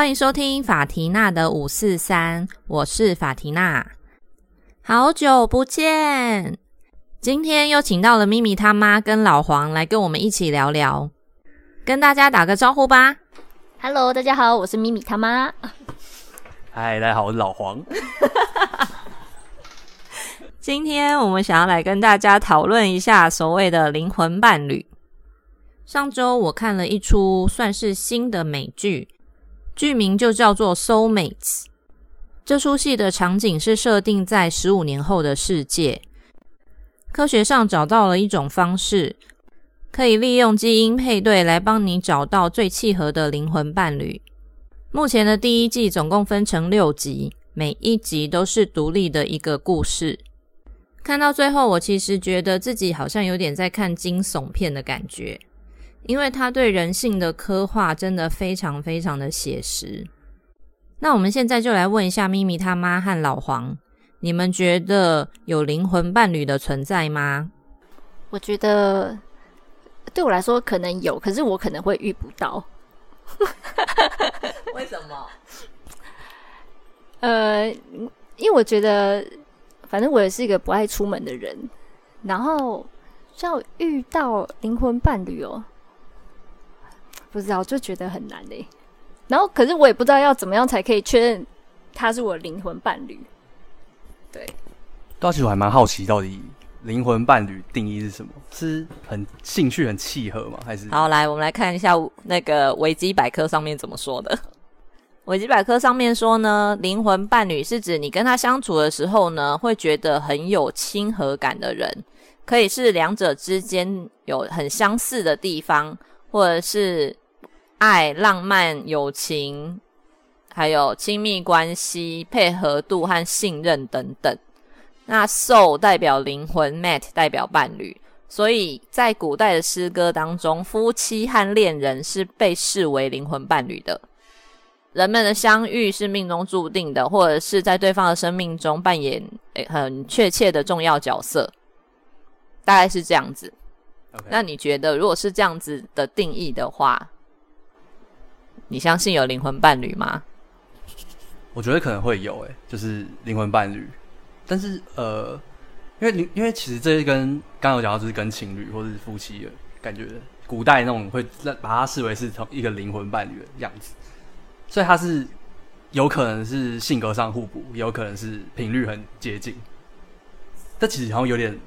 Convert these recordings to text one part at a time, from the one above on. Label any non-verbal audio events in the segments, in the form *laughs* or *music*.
欢迎收听法缇娜的五四三，我是法缇娜，好久不见，今天又请到了咪咪他妈跟老黄来跟我们一起聊聊，跟大家打个招呼吧。Hello，大家好，我是咪咪他妈。嗨，大家好，我是老黄。*laughs* 今天我们想要来跟大家讨论一下所谓的灵魂伴侣。上周我看了一出算是新的美剧，剧名就叫做《Soulmates》。这出戏的场景是设定在十五年后的世界，科学上找到了一种方式，可以利用基因配对来帮你找到最契合的灵魂伴侣。目前的第一季总共分成六集，每一集都是独立的一个故事。看到最后，我其实觉得自己好像有点在看惊悚片的感觉，因为他对人性的刻画真的非常非常的写实。那我们现在就来问一下咪咪他妈和老黄，你们觉得有灵魂伴侣的存在吗？我觉得对我来说可能有，可是我可能会遇不到。*laughs* 为什么？呃，因为我觉得，反正我也是一个不爱出门的人，然后要遇到灵魂伴侣哦，不知道就觉得很难嘞。然后，可是我也不知道要怎么样才可以确认他是我灵魂伴侣。对，对啊，其实我还蛮好奇，到底灵魂伴侣定义是什么？是很兴趣很契合吗？还是好，来我们来看一下那个维基百科上面怎么说的。*laughs* 维基百科上面说呢，灵魂伴侣是指你跟他相处的时候呢，会觉得很有亲和感的人，可以是两者之间有很相似的地方，或者是爱、浪漫、友情，还有亲密关系、配合度和信任等等。那 soul 代表灵魂，mat 代表伴侣。所以在古代的诗歌当中，夫妻和恋人是被视为灵魂伴侣的。人们的相遇是命中注定的，或者是在对方的生命中扮演诶很确切的重要角色，大概是这样子。那你觉得，如果是这样子的定义的话，你相信有灵魂伴侣吗？我觉得可能会有、欸，就是灵魂伴侣。但是呃，因为灵因为其实这跟刚刚有讲到，就是跟情侣或者是夫妻的感觉，古代那种会把它视为是同一个灵魂伴侣的样子，所以它是有可能是性格上互补，也有可能是频率很接近。这其实好像有点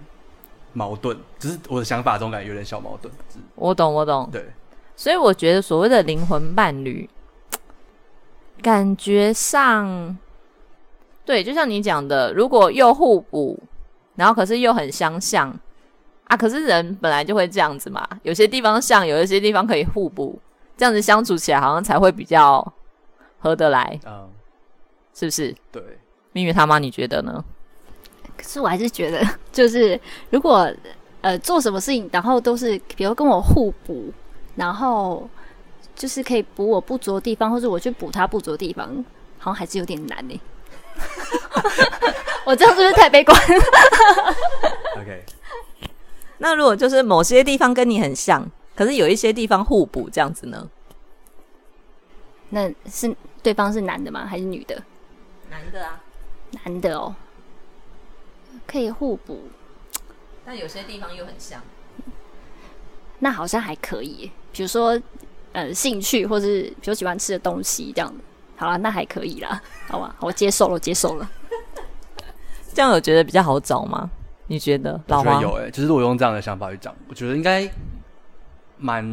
矛盾，只是我的想法中感觉有点小矛盾。我懂，我懂。对，所以我觉得所谓的灵魂伴侣，*tsk* 感觉上，对，就像你讲的，如果又互补，然后可是又很相像啊，可是人本来就会这样子嘛，有些地方像，有一些地方可以互补，这样子相处起来好像才会比较合得来，嗯，是不是？对。咪咪他妈，你觉得呢？可是我还是觉得，*laughs* 就是如果呃做什么事情，然后都是比如跟我互补，然后就是可以补我不足的地方，或者我去补他不足的地方，好像还是有点难呢。*laughs* 我这样是不是太悲观？OK，那如果就是某些地方跟你很像，可是有一些地方互补，这样子呢？那是对方是男的吗？还是女的？男的啊，男的哦，可以互补，但有些地方又很像。那好像还可以。比如说，呃，兴趣或是比如喜欢吃的东西这样。好了，那还可以啦，好吧，我接受了，接受了。这样有觉得比较好找吗？你觉得？老黄我觉得有诶、就是我用这样的想法去讲，我觉得应该蛮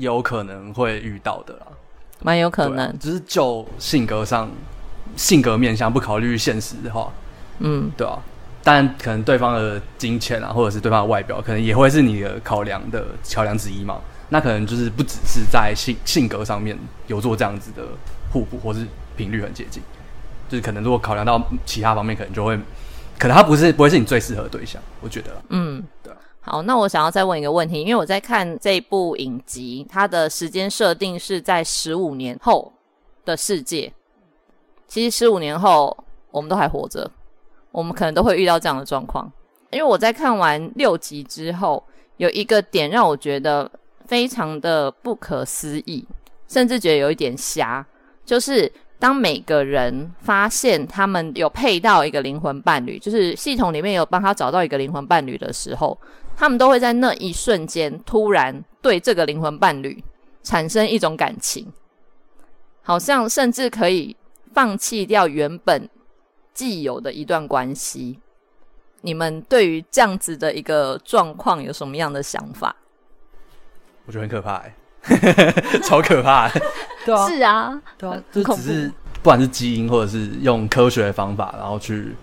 有可能会遇到的啦。蛮有可能，只是就性格上，性格面向不考虑现实的话，嗯，对啊。当然，可能对方的金钱啊，或者是对方的外表，可能也会是你的考量的考量之一嘛。那可能就是不只是在性性格上面有做这样子的互补，或是频率很接近，就是可能如果考量到其他方面，可能就会，可能他不是不会是你最适合的对象，我觉得啦。嗯对啊，好，那我想要再问一个问题，因为我在看这部影集，它的时间设定是在十五年后的世界。其实十五年后我们都还活着，我们可能都会遇到这样的状况。因为我在看完六集之后，有一个点让我觉得非常的不可思议，甚至觉得有一点瞎，就是当每个人发现他们有配到一个灵魂伴侣，就是系统里面有帮他找到一个灵魂伴侣的时候，他们都会在那一瞬间突然对这个灵魂伴侣产生一种感情，好像甚至可以放弃掉原本既有的一段关系。你们对于这样子的一个状况有什么样的想法？我觉得很可怕、欸，*laughs* 超可怕、欸。*laughs* 对啊，是啊，对啊很，就恐只是不管是基因，或者是用科学的方法，然后去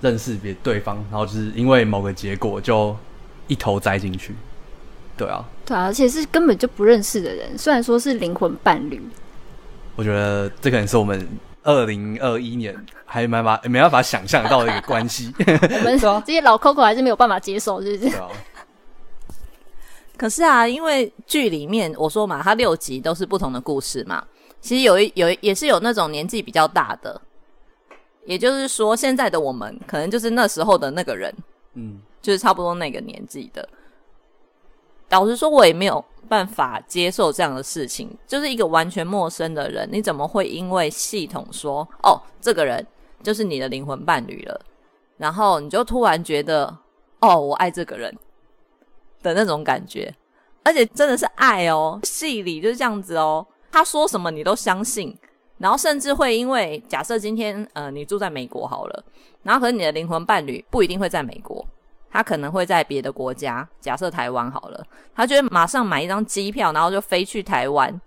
认识别对方，然后就是因为某个结果就一头栽进去。对啊，对啊，而且是根本就不认识的人，虽然说是灵魂伴侣，我觉得这可能是我们二零二一年还没办法没办法想象到的一个关系。*laughs* 我们这些老 Coco 还是没有办法接受，是不是？对啊，可是啊，因为剧里面我说嘛，它六集都是不同的故事嘛。其实有一有一也是有那种年纪比较大的，也就是说，现在的我们可能就是那时候的那个人，嗯，就是差不多那个年纪的。老实说，我也没有办法接受这样的事情，就是一个完全陌生的人，你怎么会因为系统说哦，这个人就是你的灵魂伴侣了，然后你就突然觉得哦，我爱这个人的那种感觉，而且真的是爱哦，戏里就是这样子哦，他说什么你都相信，然后甚至会因为假设今天呃你住在美国好了，然后可是你的灵魂伴侣不一定会在美国。他可能会在别的国家，假设台湾好了，他就会马上买一张机票，然后就飞去台湾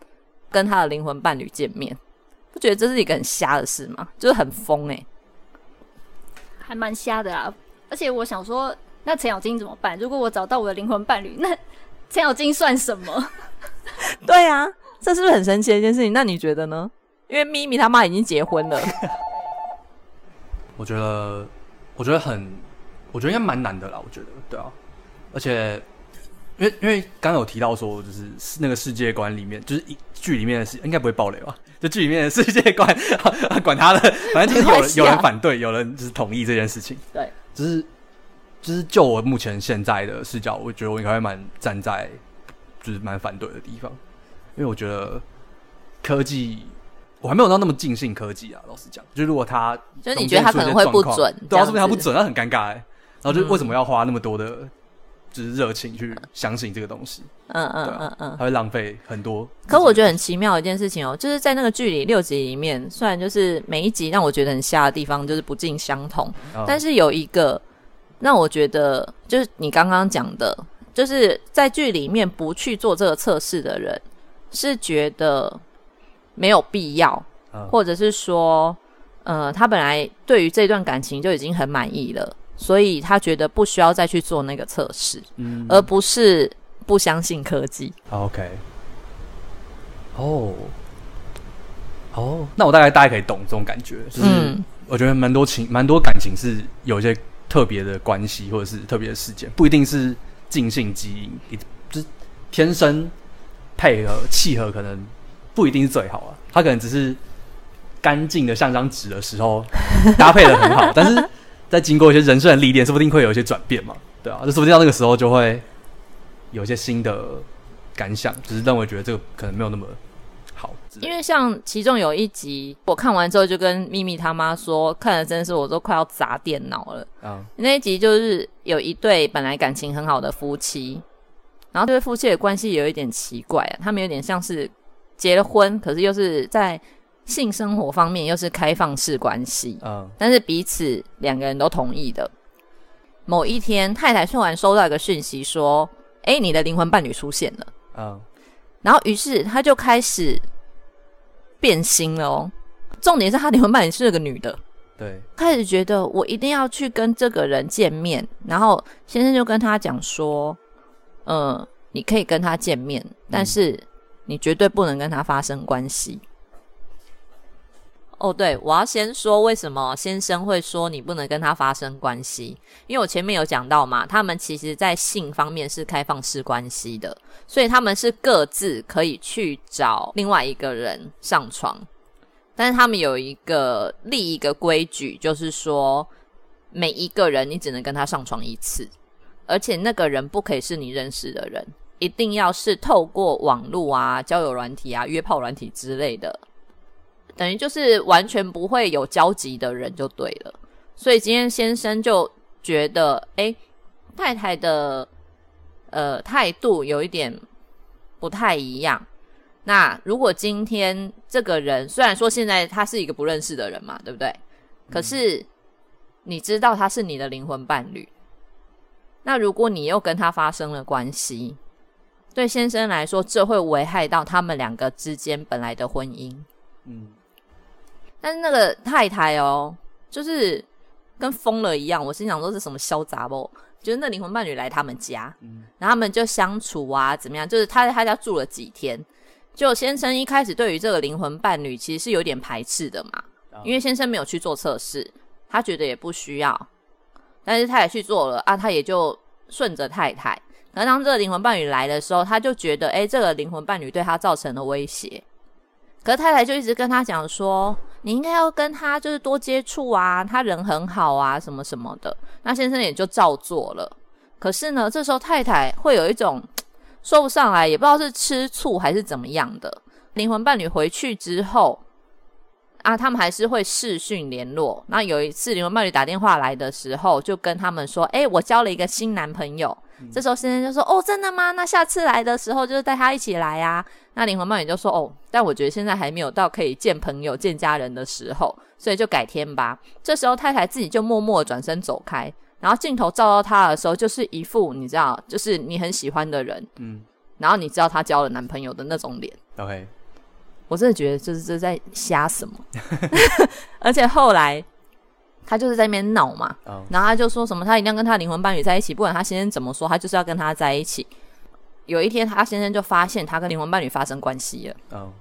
跟他的灵魂伴侣见面。不觉得这是一个很瞎的事吗？就是很疯诶、还蛮瞎的啊。而且我想说，那程咬金怎么办？如果我找到我的灵魂伴侣，那程咬金算什么？*laughs* 对啊，这是不是很神奇的一件事情？那你觉得呢？因为咪咪他妈已经结婚了，*laughs* 我觉得我觉得很，我觉得应该蛮难的啦。我觉得，对啊，而且因为因为刚刚有提到说，就是那个世界观里面，就是一剧里面的事，应该不会爆雷吧？就剧里面的世界观，*laughs* 管他的，反正就是有人 *laughs* 有人反对，有人就是同意这件事情。对，就是就是就我目前现在的视角，我觉得我应该会蛮站在就是蛮反对的地方，因为我觉得科技。我还没有到那么尽信科技啊，老实讲，就如果他就是你觉得他可能会不准，对啊，这样说不定他不准，那很尴尬哎。然后就嗯为什么要花那么多的，就是热情去相信这个东西？嗯嗯嗯嗯。他会浪费很多。可我觉得很奇妙一件事情哦，就是在那个剧里六集里面，虽然就是每一集让我觉得很瞎的地方就是不尽相同，嗯，但是有一个让我觉得，就是你刚刚讲的，就是在剧里面不去做这个测试的人，是觉得没有必要，嗯或者是说，呃，他本来对于这段感情就已经很满意了，所以他觉得不需要再去做那个测试，嗯。而不是不相信科技。OK，哦，哦，那我大概大概可以懂这种感觉，就是嗯我觉得蛮多情蛮多感情是有一些特别的关系或者是特别的事件，不一定是尽性基因，一就是天生配合契合，可能不一定是最好啊，他可能只是干净的像张纸的时候 *laughs* 搭配的很好，但是在经过一些人生的历练，说不定会有一些转变嘛，对啊，就说不定到那个时候就会有一些新的感想，只是让我觉得这个可能没有那么好。因为像其中有一集，我看完之后就跟咪咪他妈说，看了真是我都快要砸电脑了。啊，那一集就是有一对本来感情很好的夫妻，然后这对夫妻的关系有一点奇怪啊，他们有点像是结了婚，可是又是在性生活方面又是开放式关系，嗯但是彼此两个人都同意的。某一天，太太突然收到一个讯息说：“哎，你的灵魂伴侣出现了。”嗯然后于是他就开始变心了哦。重点是他灵魂伴侣是个女的，对，开始觉得我一定要去跟这个人见面。然后先生就跟他讲说：“呃，你可以跟他见面，但是你绝对不能跟他发生关系。”哦，对，我要先说为什么先生会说你不能跟他发生关系，因为我前面有讲到嘛，他们其实在性方面是开放式关系的，所以他们是各自可以去找另外一个人上床，但是他们有一个立一个规矩，就是说每一个人你只能跟他上床一次，而且那个人不可以是你认识的人，一定要是透过网络啊、交友软体啊、约炮软体之类的，等于就是完全不会有交集的人就对了。所以今天先生就觉得，哎，太太的呃态度有一点不太一样。那如果今天这个人虽然说现在他是一个不认识的人嘛，对不对？可是你知道他是你的灵魂伴侣。那如果你又跟他发生了关系，对先生来说，这会危害到他们两个之间本来的婚姻。嗯，但是那个太太哦，就是跟疯了一样。我心想说是什么潇洒不？就是那灵魂伴侣来他们家，嗯，然后他们就相处啊，怎么样？就是他在他家住了几天。就先生一开始对于这个灵魂伴侣其实是有点排斥的嘛，因为先生没有去做测试，他觉得也不需要，但是他也去做了啊，他也就顺着太太。可当这个灵魂伴侣来的时候，他就觉得，哎，这个灵魂伴侣对他造成了威胁。可是太太就一直跟他讲说，你应该要跟他就是多接触啊，他人很好啊，什么什么的。那先生也就照做了。可是呢，这时候太太会有一种。说不上来，也不知道是吃醋还是怎么样的。灵魂伴侣回去之后，啊，他们还是会视讯联络。那有一次灵魂伴侣打电话来的时候，就跟他们说：“哎，我交了一个新男朋友。”这时候先生就说：“哦，真的吗？那下次来的时候就是带他一起来啊。”那灵魂伴侣就说：“哦，但我觉得现在还没有到可以见朋友、见家人的时候，所以就改天吧。”这时候太太自己就默默转身走开。然后镜头照到他的时候，就是一副你知道，就是你很喜欢的人，嗯，然后你知道他交了男朋友的那种脸。OK，我真的觉得就是这在瞎什么，*laughs* 而且后来他就是在那边闹嘛，然后他就说什么他一定要跟他灵魂伴侣在一起，不管他先生怎么说，他就是要跟他在一起。有一天他先生就发现他跟灵魂伴侣发生关系了，嗯，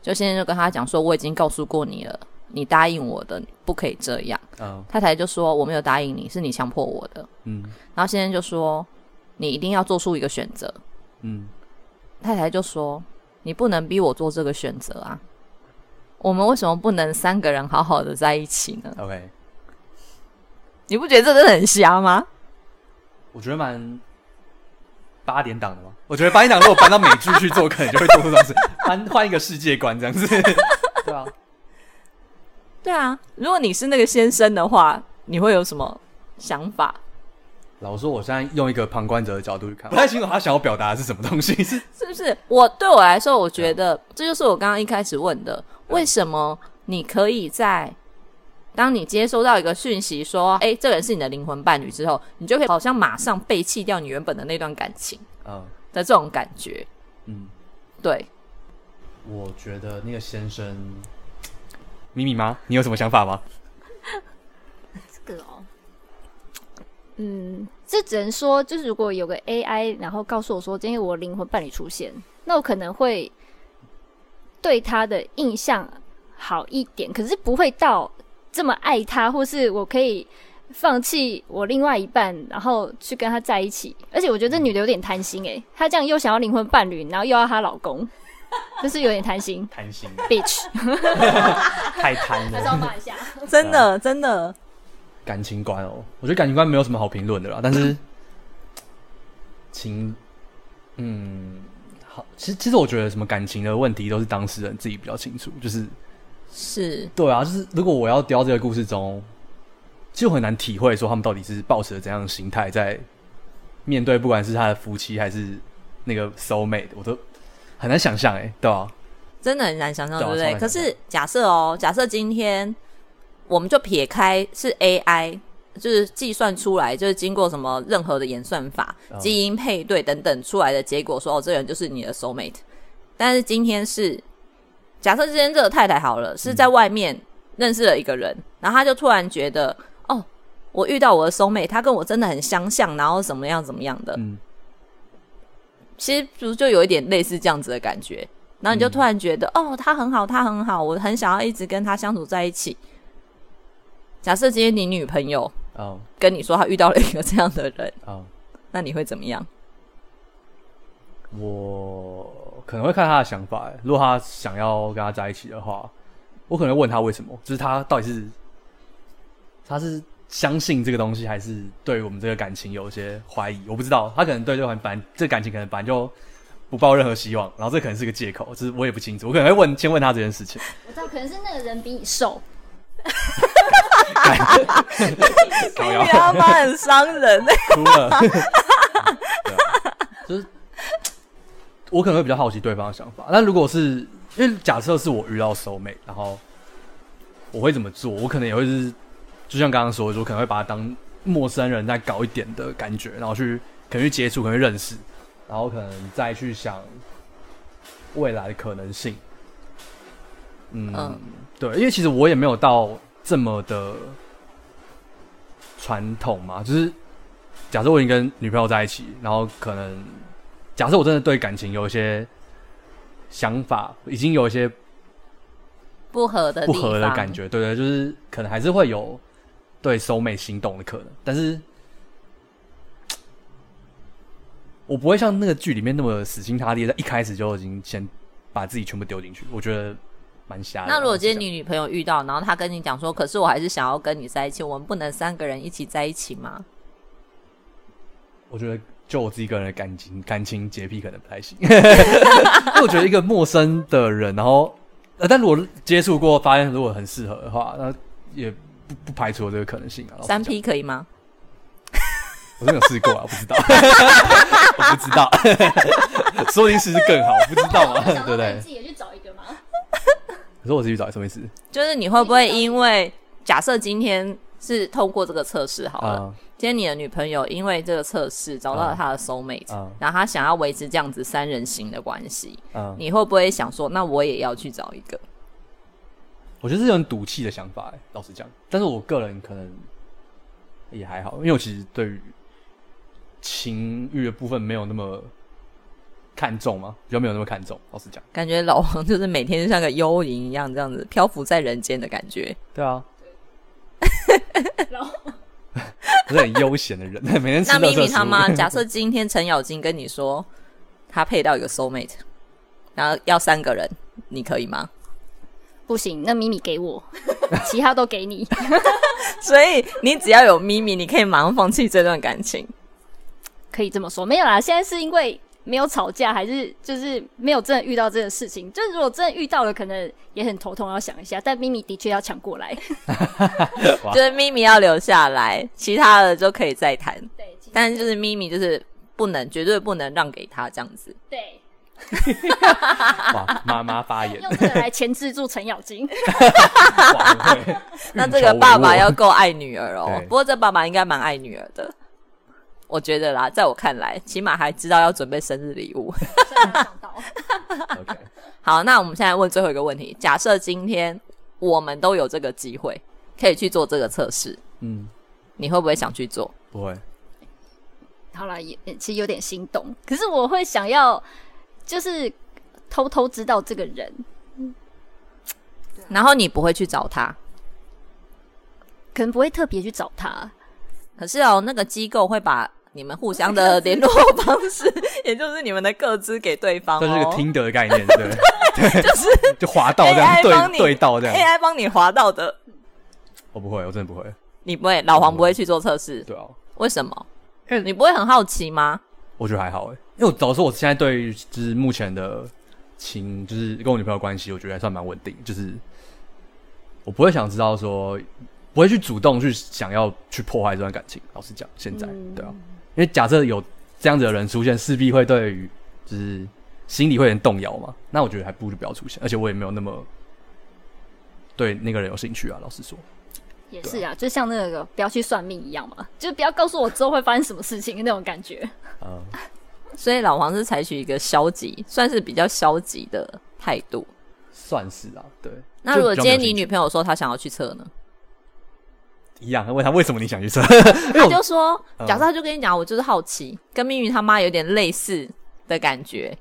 就先生就跟他讲说我已经告诉过你了。你答应我的不可以这样。太太就说我没有答应你，是你强迫我的。嗯，然后先生就说你一定要做出一个选择。嗯，太太就说你不能逼我做这个选择啊。我们为什么不能三个人好好的在一起呢？OK，你不觉得这真的很瞎吗？我觉得蛮八点档的吗？我觉得八点档如果搬到美剧去做，可能就会做出这样子，*laughs* 搬换一个世界观这样子，*laughs* 对啊。对啊，如果你是那个先生的话，你会有什么想法？老实说，我现在用一个旁观者的角度去看，不太清楚他想要表达的是什么东西。是 *laughs* 是不是？我对我来说，我觉得这就是我刚刚一开始问的：为什么你可以在当你接收到一个讯息说“哎，这个人是你的灵魂伴侣”之后，你就可以好像马上背弃掉你原本的那段感情，嗯的这种感觉。嗯，对。我觉得那个先生。*tsk* 米米吗？你有什么想法吗？这个哦，嗯，这只能说，就是如果有个 AI，然后告诉我说今天我灵魂伴侣出现，那我可能会对他的印象好一点，可是不会到这么爱他，或是我可以放弃我另外一半，然后去跟他在一起。而且我觉得这女的有点贪心诶，她这样又想要灵魂伴侣，然后又要她老公。*laughs* 就是有点贪心，*laughs* 贪心，bitch，*laughs* 太贪了，还骂一下，真的真的，感情观哦，我觉得感情观没有什么好评论的啦，但是 *laughs* 情，嗯，好，其实其实我觉得什么感情的问题都是当事人自己比较清楚，就是是对啊，就是如果我要雕这个故事中，就很难体会说他们到底是抱持怎样的心态在面对，不管是他的夫妻还是那个 soul mate，我都。很难想象哎，对吧？真的很难想象，对不对？可是假设哦，假设今天我们就撇开是 AI，就是计算出来，就是经过什么任何的演算法、基因配对等等出来的结果，说哦，这人就是你的 soul mate。但是今天是假设今天这个太太好了，是在外面认识了一个人，然后他就突然觉得，哦，我遇到我的 soul mate，他跟我真的很相像，然后怎么样怎么样的。其实不就有一点类似这样子的感觉，然后你就突然觉得，哦，他很好，他很好，我很想要一直跟他相处在一起。假设今天你女朋友哦跟你说她遇到了一个这样的人哦，那你会怎么样？我可能会看他的想法。如果他想要跟他在一起的话，我可能问他为什么，就是他到底是他是相信这个东西，还是对我们这个感情有一些怀疑？我不知道，他可能对这个本来这感情可能本来就不抱任何希望，然后这可能是个借口，就是我也不清楚，我可能会问先问他这件事情。我知道，可能是那个人比你瘦，搞 *laughs* *laughs* 你摇他妈很伤人。*laughs* 哭了，*laughs* 就是我可能会比较好奇对方的想法。那如果是因为假设是我遇到 soul mate，然后我会怎么做？我可能也会是，就像刚刚说的，我可能会把他当陌生人再搞一点的感觉，然后去可能去接触，可能去认识，然后可能再去想未来的可能性。嗯，嗯对，因为其实我也没有到这么的传统嘛，就是假设我已经跟女朋友在一起，然后可能假设我真的对感情有一些想法，已经有一些不合的不合的感，觉，对对，就是可能还是会有对收妹心动的可能，但是我不会像那个剧里面那么死心塌地，在一开始就已经先把自己全部丢进去，我觉得蛮瞎的。那如果今天你女朋友遇到，然后她跟你讲说，可是我还是想要跟你在一起，我们不能三个人一起在一起吗？我觉得就我自己个人的感情感情洁癖可能不太行，*laughs* 因为我觉得一个陌生的人，然后呃，但如果接触过，发现如果很适合的话，那也不不排除有这个可能性啊。三 P 可以吗？我真的有试过啊，我不知道，*laughs* 我不知道，*laughs* 说不定试试更好，我不知道嘛，对不对？可是我自己找什么意思就是你会不会因为假设今天是透过这个测试好了，啊今天你的女朋友因为这个测试找到了她的 soul mate，、啊然后她想要维持这样子三人行的关系，啊！你会不会想说，那我也要去找一个？我觉得是有点赌气的想法、欸，老实讲，但是我个人可能也还好，因为我其实对于情欲的部分没有那么看重吗，比较没有那么看重。老实讲，感觉老王就是每天就像个幽灵一样，这样子漂浮在人间的感觉。对啊，然后我是很悠闲的人，*laughs* 每天吃那咪咪他妈，*laughs* 假设今天程咬金跟你说他配到一个 soul mate，然后要三个人，你可以吗？不行，那咪咪给我，*laughs* 其他都给你。所以你只要有咪咪，你可以马上放弃这段感情。可以这么说，没有啦。现在是因为没有吵架，还是就是没有真的遇到这个事情？就是如果真的遇到了，可能也很头痛，要想一下。但咪咪的确要抢过来。*laughs* 就是咪咪要留下来，其他的就可以再谈。对，但是就是咪咪就是不能，绝对不能让给他这样子。对，*laughs* 哇，妈妈发言，用这个来钳制住程咬金。*laughs* 那这个爸爸要够爱女儿哦。不过这爸爸应该蛮爱女儿的，我觉得啦，在我看来，起码还知道要准备生日礼物。*laughs* *laughs* *laughs* 好，那我们现在问最后一个问题：假设今天我们都有这个机会，可以去做这个测试，嗯，你会不会想去做？不会，好了，也其实有点心动，可是我会想要，就是偷偷知道这个人，然后你不会去找他，可能不会特别去找他。可是哦，那个机构会把你们互相的 *laughs* 联络方式，*laughs* 也就是你们的各自给对方这是个哦。听的概念，*laughs* 对，对，就是就滑到这样对对到这样，AI 帮你滑到的，我不会，我真的不会，你不会，老黄不会去做测试，对啊，为什么？因为你不会很好奇吗？我觉得还好哎，因为我老实说我现在对于就是目前的情，就是跟我女朋友关系，我觉得还算蛮稳定，就是我不会想知道说，不会去主动去想要去破坏这段感情。老实讲，现在、嗯。对啊，因为假设有这样子的人出现，势必会对于就是心里会有点动摇嘛。那我觉得还不如不要出现，而且我也没有那么对那个人有兴趣啊。老实说，也是啊，就像那个不要去算命一样嘛，就是不要告诉我之后会发生什么事情那种感觉。嗯，*laughs* 所以老黄是采取一个消极，算是比较消极的态度。算是啊，对。那如果今天你女朋友说她想要去测呢？一样，问他为什么你想去测？*laughs* 他就说，嗯假设他就跟你讲，我就是好奇，跟命运他妈有点类似的感觉。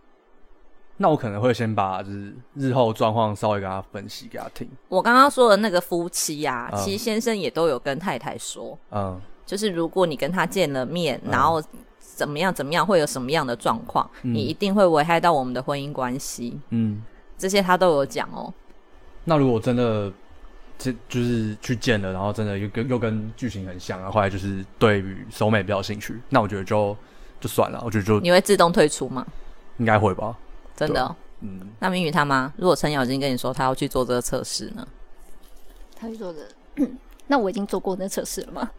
那我可能会先把就是日后状况稍微给他分析给他听，我刚刚说的那个夫妻啊，嗯其实先生也都有跟太太说，嗯就是如果你跟他见了面，嗯然后怎么样怎么样，会有什么样的状况，嗯你一定会危害到我们的婚姻关系，嗯。这些他都有讲哦。那如果真的这就是去见了，然后真的又跟又跟剧情很像啊，后来就是对于手美比较有兴趣，那我觉得就就算了，我觉得就你会自动退出吗？应该会吧。真的哦、嗯，那明宇他妈，如果陈咬金跟你说他要去做这个测试呢？他去做的，那我已经做过那测试了吗？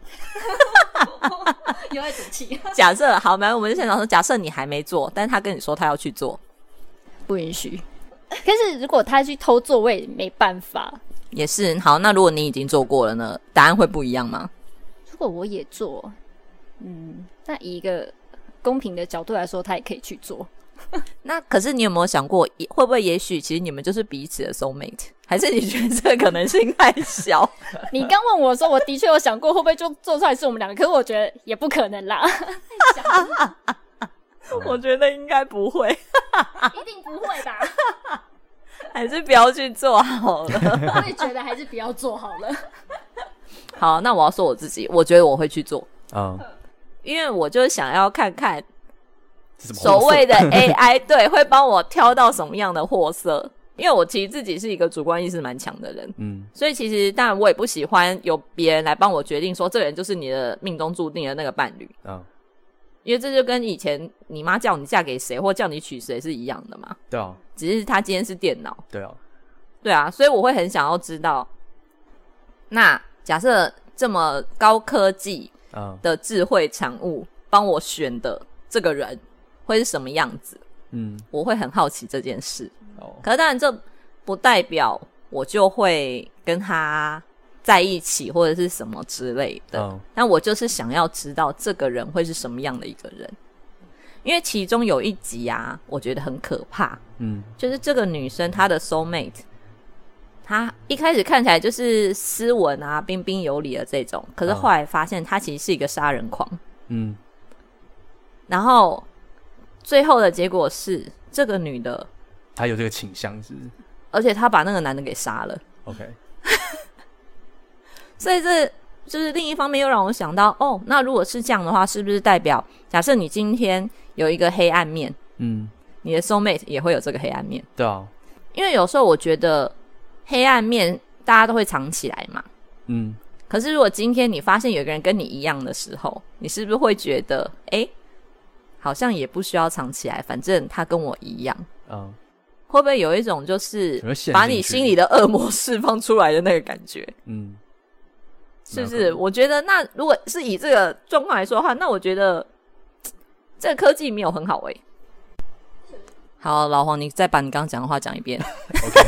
*laughs* 又在赌气，*laughs* 假设好，没有，我们就先讲说，假设你还没做，但是他跟你说他要去做，不允许。可是如果他去偷做，我也没办法。也是好。那如果你已经做过了呢？答案会不一样吗？如果我也做，嗯，那以一个公平的角度来说，他也可以去做。*laughs* 那可是你有没有想过，也会不会也许其实你们就是彼此的 soul mate？还是你觉得这个可能性太小？*laughs* 你刚问我的时候，我的确有想过会不会就做出来是我们两个，可是我觉得也不可能啦，*laughs* 我觉得应该不会，一定不会吧？还是不要去做好了。*laughs* 我也觉得还是不要做好了。*laughs* 好，那我要说我自己，我觉得我会去做，嗯，因为我就是想要看看是什么所谓的 *laughs* AI 对会帮我挑到什么样的货色。因为我其实自己是一个主观意识蛮强的人，嗯所以其实当然我也不喜欢有别人来帮我决定说这个人就是你的命中注定的那个伴侣，嗯，因为这就跟以前你妈叫你嫁给谁或叫你娶谁是一样的嘛，对啊，只是他今天是电脑，对啊，对啊，所以我会很想要知道，那假设这么高科技嗯。的智慧产物帮我选的这个人会是什么样子，嗯，我会很好奇这件事。哦，可是当然，这不代表我就会跟他在一起或者是什么之类的。嗯但我就是想要知道这个人会是什么样的一个人，因为其中有一集啊，我觉得很可怕，嗯。就是这个女生她的 soul mate，她一开始看起来就是斯文啊、彬彬有礼的这种，可是嗯后来发现她其实是一个杀人狂，嗯。然后最后的结果是这个女的，她有这个倾向是不是？而且她把那个男的给杀了。OK，*laughs* 所以这就是另一方面又让我想到，哦，那如果是这样的话，是不是代表假设你今天有一个黑暗面，嗯，你的 soul mate 也会有这个黑暗面？对啊，因为有时候我觉得黑暗面大家都会藏起来嘛。嗯可是如果今天你发现有一个人跟你一样的时候，你是不是会觉得，哎，好像也不需要藏起来，反正他跟我一样？嗯，会不会有一种就是把你心里的恶魔释放出来的那个感觉？嗯，是不是？我觉得那如果是以这个状况来说的话，那我觉得嘖 *tsk* 这个科技没有很好哎、好，老黄，你再把你刚刚讲的话讲一遍。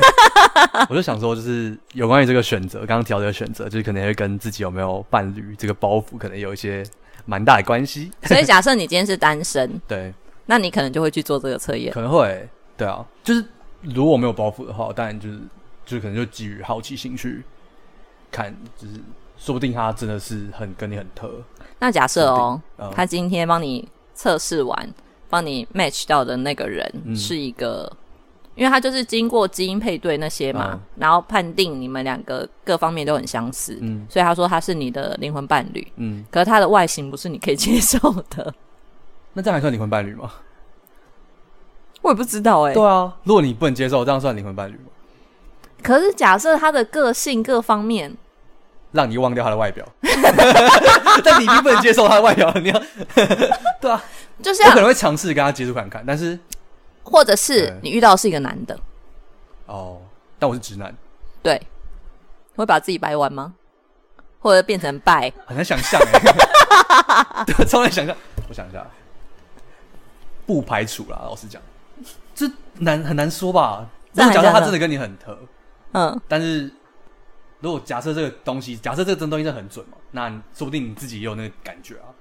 *laughs* 我就想说，就是有关于这个选择，刚刚提到这个选择，就是可能会跟自己有没有伴侣这个包袱，可能有一些蛮大的关系。所以假设你今天是单身，*laughs* 对，那你可能就会去做这个测验。可能会，对啊，就是如果没有包袱的话，当然就是就可能就基于好奇心去看，就是说不定他真的是很跟你很特，那假设哦，嗯。他今天帮你测试完，帮你 match 到的那个人嗯。是一个，因为他就是经过基因配对那些嘛，嗯。然后判定你们两个各方面都很相似，嗯。所以他说他是你的灵魂伴侣。嗯，可是他的外形不是你可以接受的，那这样还算灵魂伴侣吗？我也不知道哎、对啊，如果你不能接受，这样算灵魂伴侣吗？可是假设他的个性各方面，让你忘掉他的外表，*laughs* 但你一定不能接受他的外表，你要 *laughs* 对啊，就是我可能像会尝试跟他接触看看，但是或者是你遇到的是一个男的，哦，但我是直男，对，会把自己掰弯吗？或者变成拜？很难想象哎，*laughs* 对，超难想象。我想一下，不排除啦，老实讲，这难很难说吧。这如果假设他真的跟你很合，嗯，但是如果假设这个东西，假设这个真东西真的很准嘛，那说不定你自己也有那个感觉啊，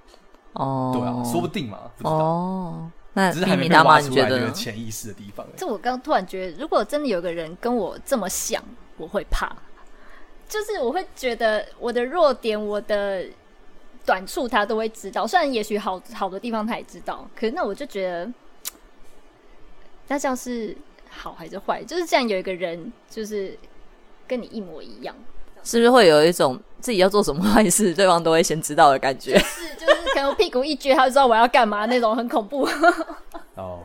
哦，对啊，说不定嘛，不知道，哦，那只是还秘密他妈没被挖你觉得呢出来这个？潜意识的地方。这我刚突然觉得，如果真的有个人跟我这么像，我会怕，就是我会觉得我的弱点、我的短处他都会知道。虽然也许好好的地方他也知道，可是那我就觉得，那这样是好还是坏？就是这样有一个人，就是跟你一模一样，是不是会有一种自己要做什么坏事，对方都会先知道的感觉？是就是可能屁股一撅，他就知道我要干嘛那种，很恐怖。*laughs* 哦，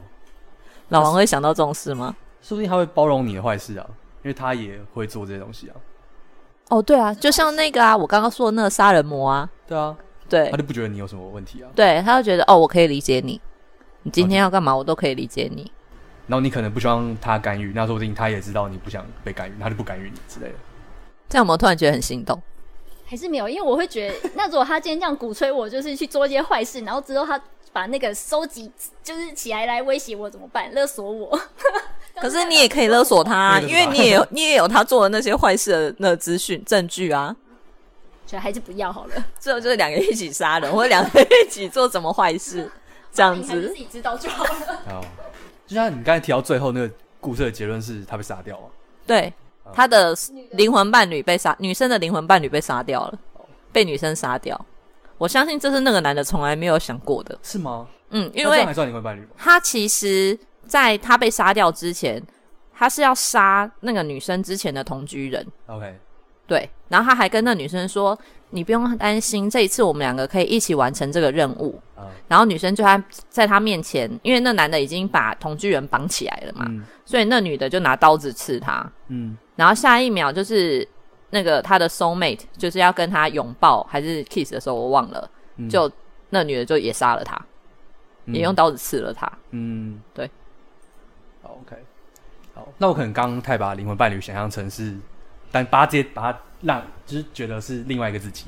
老王会想到这种事吗？说不定他会包容你的坏事啊，因为他也会做这些东西啊。哦，对啊，就像那个啊，我刚刚说的那个杀人魔啊，对啊，对他就不觉得你有什么问题啊。对，他就觉得哦，我可以理解你，你今天要干嘛，我都可以理解你。然后你可能不希望他干预，那说不定他也知道你不想被干预，他就不干预你之类的。这样我们突然觉得很心动。还是没有，因为我会觉得，那如果他今天这样鼓吹我，就是去做一些坏事，然后之后他把那个收集就是起来来威胁我怎么办？勒索我？*laughs* 可是你也可以勒索他、因为你也有你也有他做的那些坏事的那个资讯证据啊。所以还是不要好了，*laughs* 最后就是两个一起杀人，或者两个一起做什么坏事，这样子。自己知道就好了。哦，就像你刚才提到最后那个故事的结论是他被杀掉了。对，他的灵魂伴侣被杀，女生的灵魂伴侣被杀掉了，被女生杀掉。我相信这是那个男的从来没有想过的。是吗？嗯，因为？他其实在他被杀掉之前，他是要杀那个女生之前的同居人。OK，对，然后他还跟那女生说：“你不用担心，这一次我们两个可以一起完成这个任务。啊，然后女生就在在他面前，因为那男的已经把同居人绑起来了嘛，嗯所以那女的就拿刀子刺他。嗯，然后下一秒就是那个他的 soul mate 就是要跟他拥抱还是 kiss 的时候，我忘了，嗯就那女的就也杀了他，也用刀子刺了他。嗯，对。，OK，好，那我可能刚刚太把灵魂伴侣想象成是，但把它直接把他让，就是觉得是另外一个自己，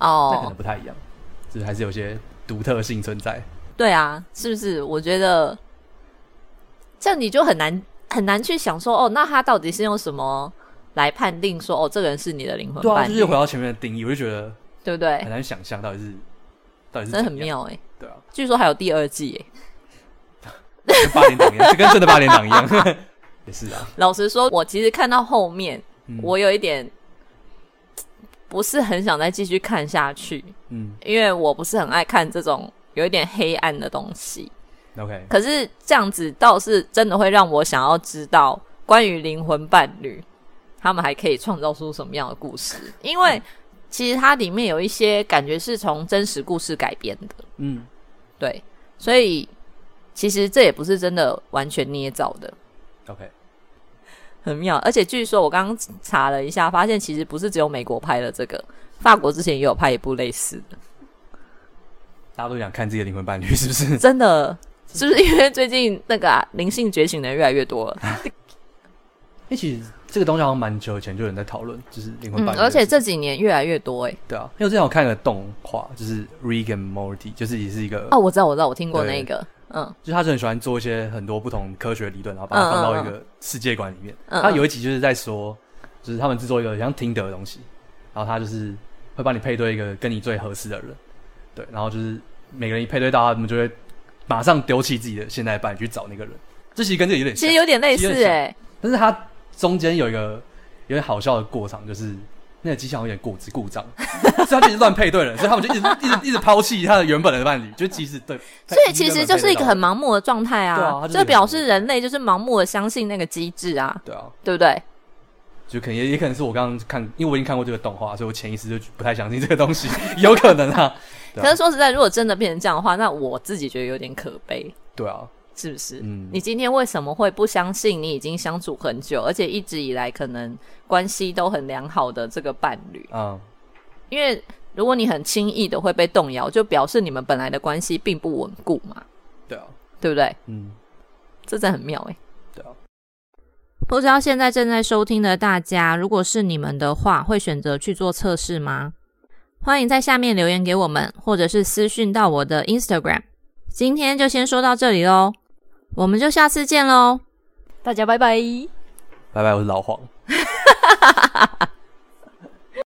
哦那可能哦，不太一样，就是还是有些独特性存在。对啊，是不是？我觉得这样你就很难很难去想说，哦，那他到底是用什么来判定说，哦，这个人是你的灵魂对啊，伴侣，就是回到前面的定义，我就觉得对不对？很？难想象到底是到底是真的很怎样，妙哎、对啊，据说还有第二季哎、跟八点档一样，就跟真的八点档一样，*laughs* 也是啊，老实说，我其实看到后面，嗯。我有一点不是很想再继续看下去，嗯。因为我不是很爱看这种有一点黑暗的东西。，OK，可是这样子倒是真的会让我想要知道关于灵魂伴侣，他们还可以创造出什么样的故事？因为其实它里面有一些感觉是从真实故事改编的，嗯。对，所以其实这也不是真的完全捏造的。，OK，很妙，而且据说我刚刚查了一下，发现其实不是只有美国拍了这个，法国之前也有拍一部类似的。大家都想看自己的灵魂伴侣，是不是？真的，是不是因为最近那个、啊、灵性觉醒的人越来越多了？因 *laughs* 为其实这个东西好像蛮久以前就有人在讨论，就是灵魂嗯伴，侣、而且这几年越来越多哎、对啊，因为我之前有看一个动画，就是《and Morty》，就是也是一个，哦，我知道，我知道，我听过对那个，嗯就是他是很喜欢做一些很多不同科学理论，然后把它放到一个世界观里面。嗯嗯他有一集就是在说，就是他们制作一个像听得的东西，然后他就是会帮你配对一个跟你最合适的人，对，然后就是每个人一配对到，他们就会马上丢弃自己的现代伴侣去找那个人。这其实跟这个有点其实，有点类似哎、但是它中间有一个有点好笑的过场，就是那个机器好像有点故故障，所以他就一直乱配对了，*laughs* 所以他们就一直一直一直抛弃他的原本的伴侣，就即使对，所以其实就是一个很盲目的状态对啊这表示人类就是盲目的相信那个机制啊，对啊，对不对？就可能也也可能是我刚刚看，因为我已经看过这个动画，所以我潜意识就不太相信这个东西，*laughs* 有可能啊可是说实在，如果真的变成这样的话，那我自己觉得有点可悲。对啊，是不是？嗯你今天为什么会不相信你已经相处很久，而且一直以来可能关系都很良好的这个伴侣？嗯，因为如果你很轻易的会被动摇，就表示你们本来的关系并不稳固嘛，对啊，对不对？嗯，这真的很妙哎、对啊，不知道现在正在收听的大家，如果是你们的话，会选择去做测试吗？欢迎在下面留言给我们或者是私信到我的 instagram 今天就先说到这里喽我们就下次见喽大家拜拜。拜拜我是老黄。*laughs*